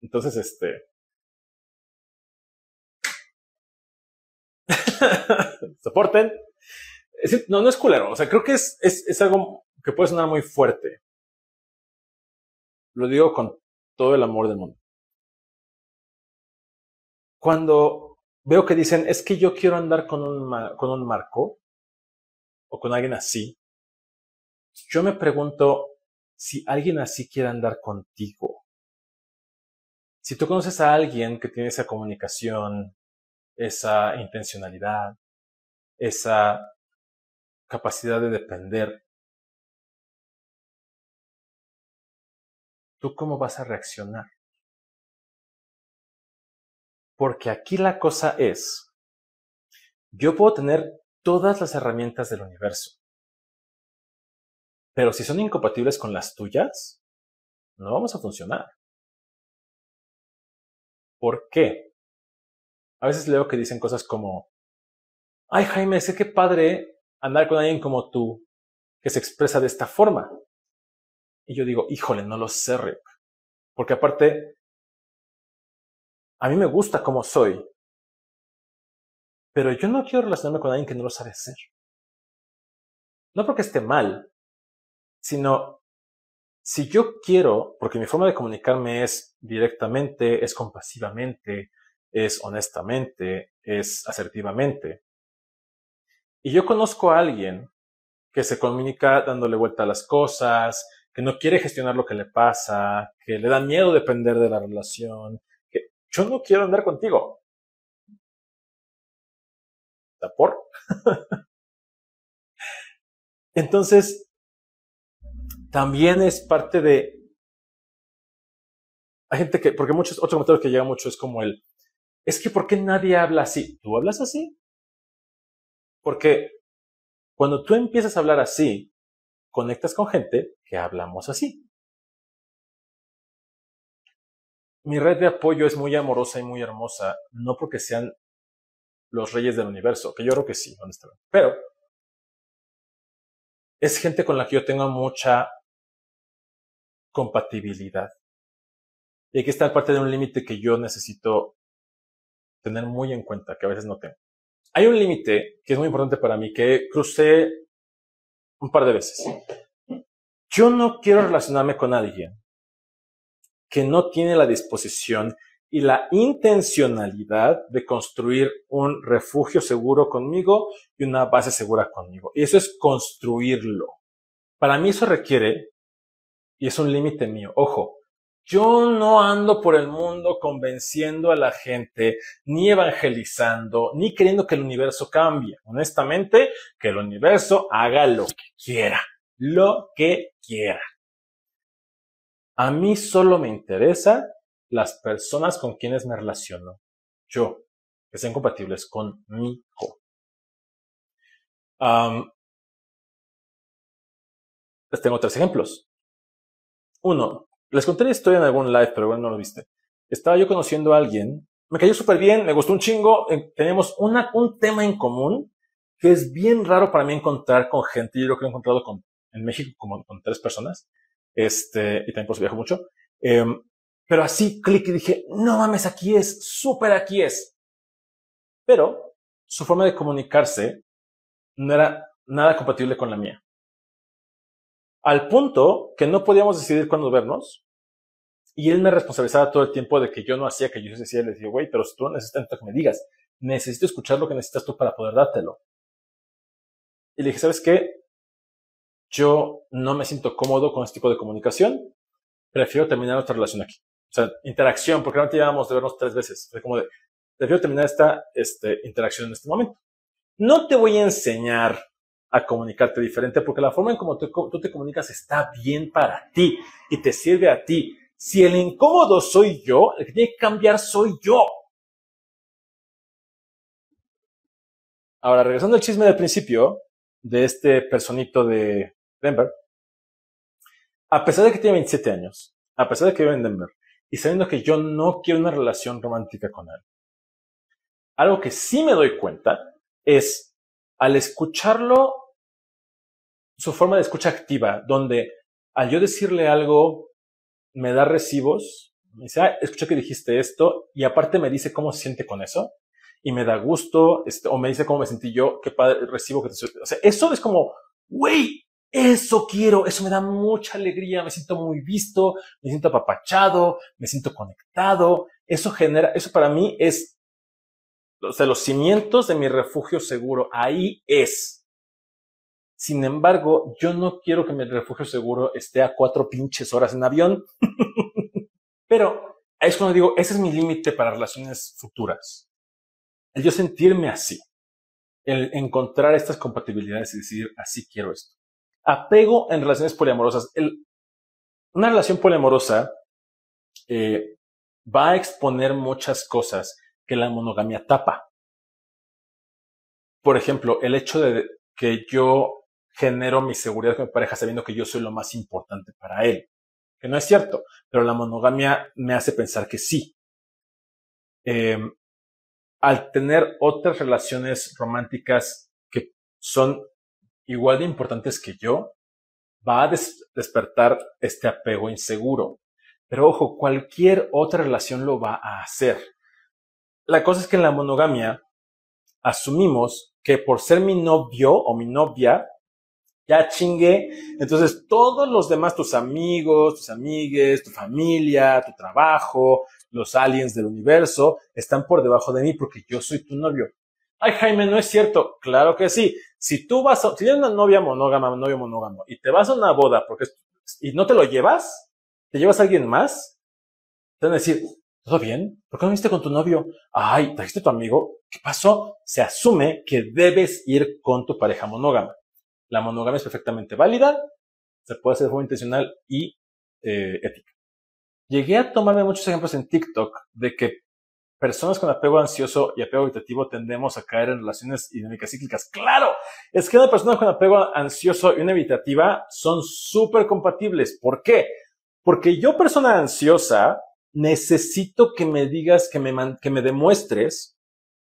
Entonces, este, [laughs] soporten. No, no es culero. O sea, creo que es, es, es algo que puede sonar muy fuerte. Lo digo con todo el amor del mundo. Cuando veo que dicen, es que yo quiero andar con un, con un marco o con alguien así, yo me pregunto si alguien así quiere andar contigo. Si tú conoces a alguien que tiene esa comunicación, esa intencionalidad, esa capacidad de depender. ¿Tú cómo vas a reaccionar? Porque aquí la cosa es, yo puedo tener todas las herramientas del universo, pero si son incompatibles con las tuyas, no vamos a funcionar. ¿Por qué? A veces leo que dicen cosas como, ay Jaime, sé qué padre andar con alguien como tú, que se expresa de esta forma. Y yo digo, híjole, no lo sé, Rick. Porque aparte, a mí me gusta como soy, pero yo no quiero relacionarme con alguien que no lo sabe hacer. No porque esté mal, sino si yo quiero, porque mi forma de comunicarme es directamente, es compasivamente, es honestamente, es asertivamente. Y yo conozco a alguien que se comunica dándole vuelta a las cosas, que no quiere gestionar lo que le pasa, que le da miedo depender de la relación, que yo no quiero andar contigo. ¿Por? [laughs] Entonces, también es parte de... Hay gente que, porque muchos, otro comentario que llega mucho es como el, es que ¿por qué nadie habla así? ¿Tú hablas así? Porque cuando tú empiezas a hablar así, conectas con gente que hablamos así. Mi red de apoyo es muy amorosa y muy hermosa, no porque sean los reyes del universo, que yo creo que sí, honestamente. Pero es gente con la que yo tengo mucha compatibilidad. Y aquí está parte de un límite que yo necesito tener muy en cuenta, que a veces no tengo. Hay un límite que es muy importante para mí, que crucé un par de veces. Yo no quiero relacionarme con alguien que no tiene la disposición y la intencionalidad de construir un refugio seguro conmigo y una base segura conmigo. Y eso es construirlo. Para mí eso requiere, y es un límite mío, ojo, yo no ando por el mundo convenciendo a la gente, ni evangelizando, ni queriendo que el universo cambie. Honestamente, que el universo haga lo que quiera, lo que quiera. A mí solo me interesa las personas con quienes me relaciono, yo, que sean compatibles conmigo. Um, les tengo tres ejemplos. Uno, les conté la historia en algún live, pero bueno, no lo viste. Estaba yo conociendo a alguien, me cayó súper bien, me gustó un chingo, eh, tenemos una, un tema en común que es bien raro para mí encontrar con gente, yo creo que he encontrado con, en México como con tres personas, este, y también por eso viajo mucho. Eh, pero así clic y dije, no mames, aquí es, súper aquí es. Pero su forma de comunicarse no era nada compatible con la mía. Al punto que no podíamos decidir cuándo vernos. Y él me responsabilizaba todo el tiempo de que yo no hacía, que yo decía, le decía, güey, pero si tú necesitas que me digas, necesito escuchar lo que necesitas tú para poder dártelo. Y le dije, ¿sabes qué? Yo no me siento cómodo con este tipo de comunicación. Prefiero terminar nuestra relación aquí. O sea, interacción, porque realmente llevábamos de vernos tres veces. Fue como de, prefiero terminar esta este, interacción en este momento. No te voy a enseñar a comunicarte diferente, porque la forma en cómo tú, tú te comunicas está bien para ti y te sirve a ti. Si el incómodo soy yo, el que tiene que cambiar soy yo. Ahora, regresando al chisme del principio de este personito de Denver, a pesar de que tiene 27 años, a pesar de que vive en Denver, y sabiendo que yo no quiero una relación romántica con él. Algo que sí me doy cuenta es al escucharlo, su forma de escucha activa, donde al yo decirle algo, me da recibos, me dice, ah, escuché que dijiste esto, y aparte me dice cómo se siente con eso, y me da gusto, este, o me dice cómo me sentí yo, qué padre, recibo que te... O sea, eso es como, güey, eso quiero, eso me da mucha alegría, me siento muy visto, me siento apapachado, me siento conectado. Eso genera, eso para mí es, o sea, los cimientos de mi refugio seguro, ahí es. Sin embargo, yo no quiero que mi refugio seguro esté a cuatro pinches horas en avión. [laughs] Pero es cuando digo, ese es mi límite para relaciones futuras. El yo sentirme así. El encontrar estas compatibilidades y decir, así quiero esto. Apego en relaciones poliamorosas. una relación poliamorosa eh, va a exponer muchas cosas que la monogamia tapa. Por ejemplo, el hecho de que yo genero mi seguridad con mi pareja sabiendo que yo soy lo más importante para él. Que no es cierto, pero la monogamia me hace pensar que sí. Em, al tener otras relaciones románticas que son igual de importantes que yo, va a despertar este apego inseguro. Pero ojo, cualquier otra relación lo va a hacer. La cosa es que en la monogamia asumimos que por ser mi novio o mi novia, ya chingué. Entonces, todos los demás, tus amigos, tus amigues, tu familia, tu trabajo, los aliens del universo, están por debajo de mí porque yo soy tu novio. Ay, Jaime, no es cierto. Claro que sí. Si tú vas a, si tienes una novia monógama, un novio monógamo, y te vas a una boda porque, y no te lo llevas, te llevas a alguien más, te van a decir, ¿todo bien? ¿Por qué no viniste con tu novio? Ay, ¿trajiste a tu amigo? ¿Qué pasó? Se asume que debes ir con tu pareja monógama. La monogamia es perfectamente válida, se puede hacer de forma intencional y eh, ética. Llegué a tomarme muchos ejemplos en TikTok de que personas con apego ansioso y apego evitativo tendemos a caer en relaciones dinámicas cíclicas. Claro, es que una persona con apego ansioso y una evitativa son súper compatibles. ¿Por qué? Porque yo, persona ansiosa, necesito que me digas, que me, que me demuestres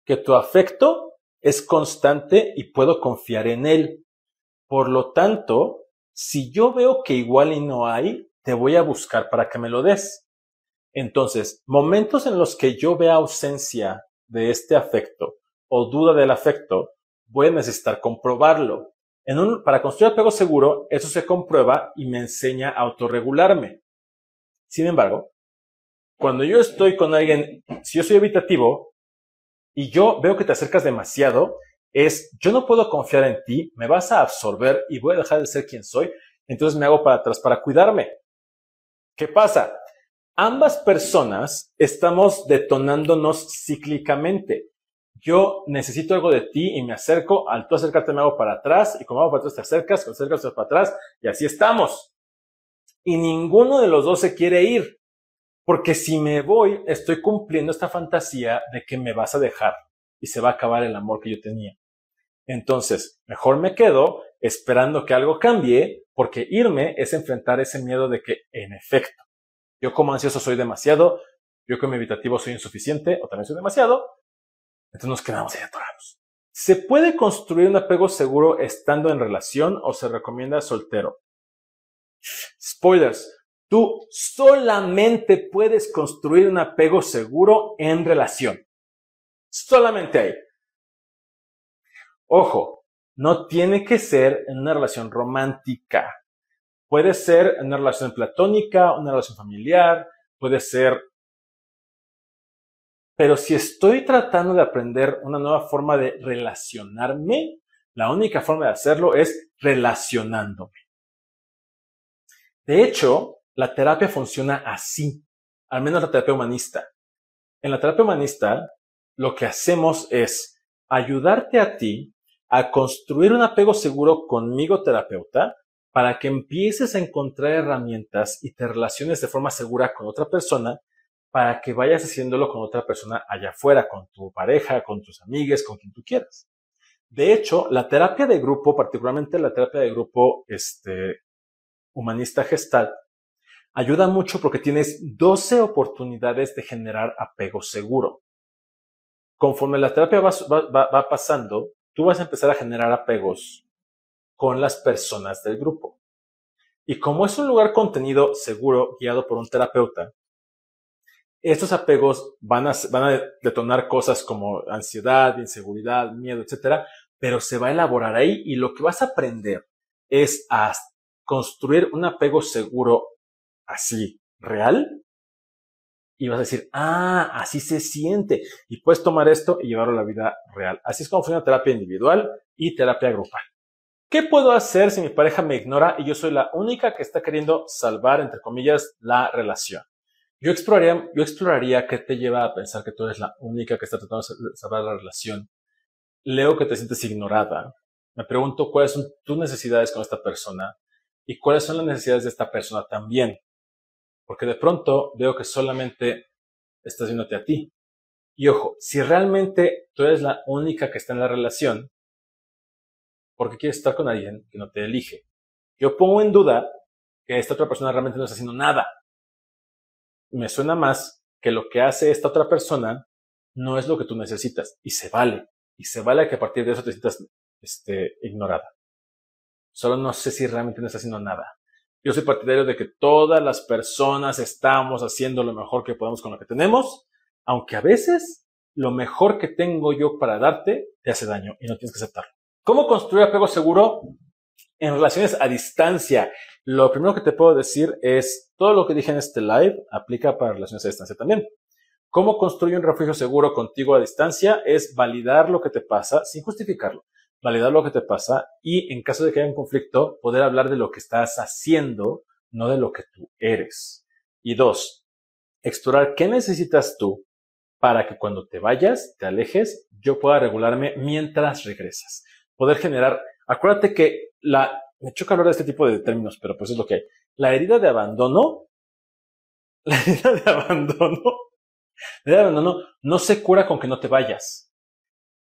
que tu afecto es constante y puedo confiar en él. Por lo tanto, si yo veo que igual y no hay, te voy a buscar para que me lo des. Entonces, momentos en los que yo vea ausencia de este afecto o duda del afecto, voy a necesitar comprobarlo. En un, para construir apego seguro, eso se comprueba y me enseña a autorregularme. Sin embargo, cuando yo estoy con alguien, si yo soy evitativo y yo veo que te acercas demasiado, es yo no puedo confiar en ti, me vas a absorber y voy a dejar de ser quien soy, entonces me hago para atrás para cuidarme. ¿Qué pasa? Ambas personas estamos detonándonos cíclicamente. Yo necesito algo de ti y me acerco, al tú acercarte me hago para atrás y como hago para atrás te acercas, te acercas para atrás y así estamos. Y ninguno de los dos se quiere ir, porque si me voy estoy cumpliendo esta fantasía de que me vas a dejar y se va a acabar el amor que yo tenía. Entonces, mejor me quedo esperando que algo cambie, porque irme es enfrentar ese miedo de que, en efecto, yo como ansioso soy demasiado, yo como evitativo soy insuficiente o también soy demasiado, entonces nos quedamos ahí atorados. ¿Se puede construir un apego seguro estando en relación o se recomienda soltero? Spoilers, tú solamente puedes construir un apego seguro en relación. Solamente ahí. Ojo, no tiene que ser en una relación romántica. Puede ser en una relación platónica, una relación familiar, puede ser... Pero si estoy tratando de aprender una nueva forma de relacionarme, la única forma de hacerlo es relacionándome. De hecho, la terapia funciona así, al menos la terapia humanista. En la terapia humanista, lo que hacemos es ayudarte a ti a construir un apego seguro conmigo terapeuta para que empieces a encontrar herramientas y te relaciones de forma segura con otra persona para que vayas haciéndolo con otra persona allá afuera, con tu pareja, con tus amigues, con quien tú quieras. De hecho, la terapia de grupo, particularmente la terapia de grupo este, humanista gestal, ayuda mucho porque tienes 12 oportunidades de generar apego seguro. Conforme la terapia va, pasando, tú vas a empezar a generar apegos con las personas del grupo. Y como es un lugar contenido seguro, guiado por un terapeuta, estos apegos van a, van a detonar cosas como ansiedad, inseguridad, miedo, etcétera, pero se va a elaborar ahí y lo que vas a aprender es a construir un apego seguro así, real, y vas a decir, ah, así se siente. Y puedes tomar esto y llevarlo a la vida real. Así es como funciona terapia individual y terapia grupal. ¿Qué puedo hacer si mi pareja me ignora y yo soy la única que está queriendo salvar, entre comillas, la relación? Yo exploraría, yo exploraría qué te lleva a pensar que tú eres la única que está tratando de salvar la relación. Leo que te sientes ignorada. Me pregunto cuáles son tus necesidades con esta persona y cuáles son las necesidades de esta persona también. Porque de pronto veo que solamente estás viéndote a ti. Y ojo, si realmente tú eres la única que está en la relación, ¿por qué quieres estar con alguien que no te elige? Yo pongo en duda que esta otra persona realmente no está haciendo nada. Me suena más que lo que hace esta otra persona no es lo que tú necesitas y se vale. Y se vale que a partir de eso te sientas este, ignorada. Solo no sé si realmente no está haciendo nada. Yo soy partidario de que todas las personas estamos haciendo lo mejor que podemos con lo que tenemos, aunque a veces lo mejor que tengo yo para darte te hace daño y no tienes que aceptarlo. ¿Cómo construir apego seguro? En relaciones a distancia, lo primero que te puedo decir es, todo lo que dije en este live aplica para relaciones a distancia también. ¿Cómo construir un refugio seguro contigo a distancia? Es validar lo que te pasa sin justificarlo. Validar lo que te pasa y en caso de que haya un conflicto, poder hablar de lo que estás haciendo, no de lo que tú eres. Y dos, explorar qué necesitas tú para que cuando te vayas, te alejes, yo pueda regularme mientras regresas. Poder generar, acuérdate que la, me choca hablar de este tipo de términos, pero pues es lo que hay. La herida de abandono, [laughs] la herida de abandono, la herida de abandono no se cura con que no te vayas.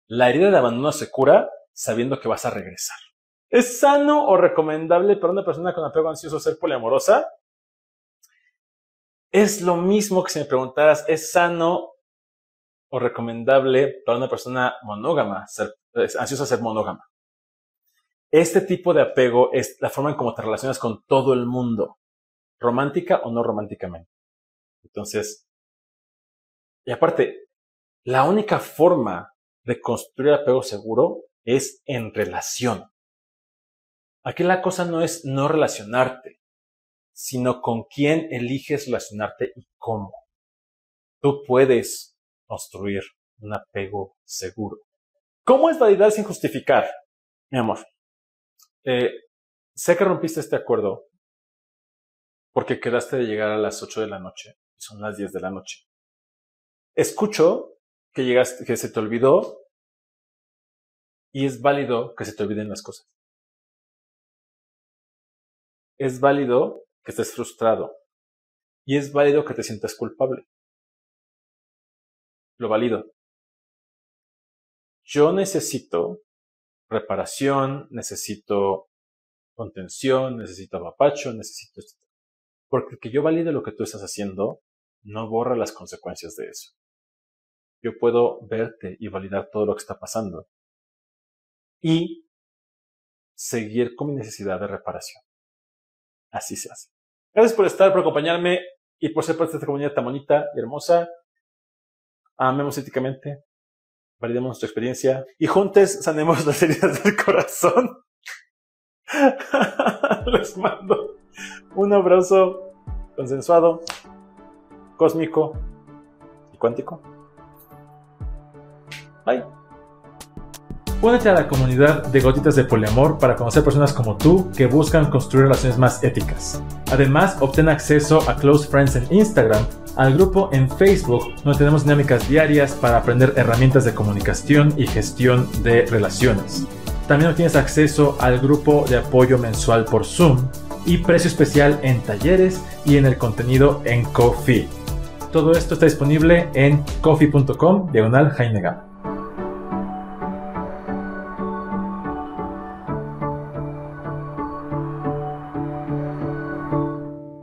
La herida de abandono se cura sabiendo que vas a regresar. ¿Es sano o recomendable para una persona con apego ansioso ser poliamorosa? Es lo mismo que si me preguntaras, ¿es sano o recomendable para una persona monógama ser ansiosa ser monógama? Este tipo de apego es la forma en cómo te relacionas con todo el mundo, romántica o no románticamente. Entonces, y aparte, la única forma de construir apego seguro es en relación. Aquí la cosa no es no relacionarte, sino con quién eliges relacionarte y cómo. Tú puedes construir un apego seguro. ¿Cómo es validar sin justificar? Mi amor, eh, sé que rompiste este acuerdo porque quedaste de llegar a las 8 de la noche y son las 10 de la noche. Escucho que llegaste, que se te olvidó y es válido que se te olviden las cosas. Es válido que estés frustrado y es válido que te sientas culpable. Lo válido. Yo necesito reparación, necesito contención, necesito apapacho, necesito esto. Porque que yo valide lo que tú estás haciendo no borra las consecuencias de eso. Yo puedo verte y validar todo lo que está pasando y seguir con mi necesidad de reparación. Así se hace. Gracias por estar, por acompañarme y por ser parte de esta comunidad tan bonita y hermosa. Amemos éticamente, validemos nuestra experiencia y juntos sanemos las heridas del corazón. [laughs] Les mando un abrazo consensuado, cósmico y cuántico. Bye.
Únete a la comunidad de Gotitas de Poliamor para conocer personas como tú que buscan construir relaciones más éticas. Además, obtén acceso a Close Friends en Instagram, al grupo en Facebook, donde tenemos dinámicas diarias para aprender herramientas de comunicación y gestión de relaciones. También obtienes acceso al grupo de apoyo mensual por Zoom y precio especial en talleres y en el contenido en Coffee. Todo esto está disponible en coffee.com diagonal Jaime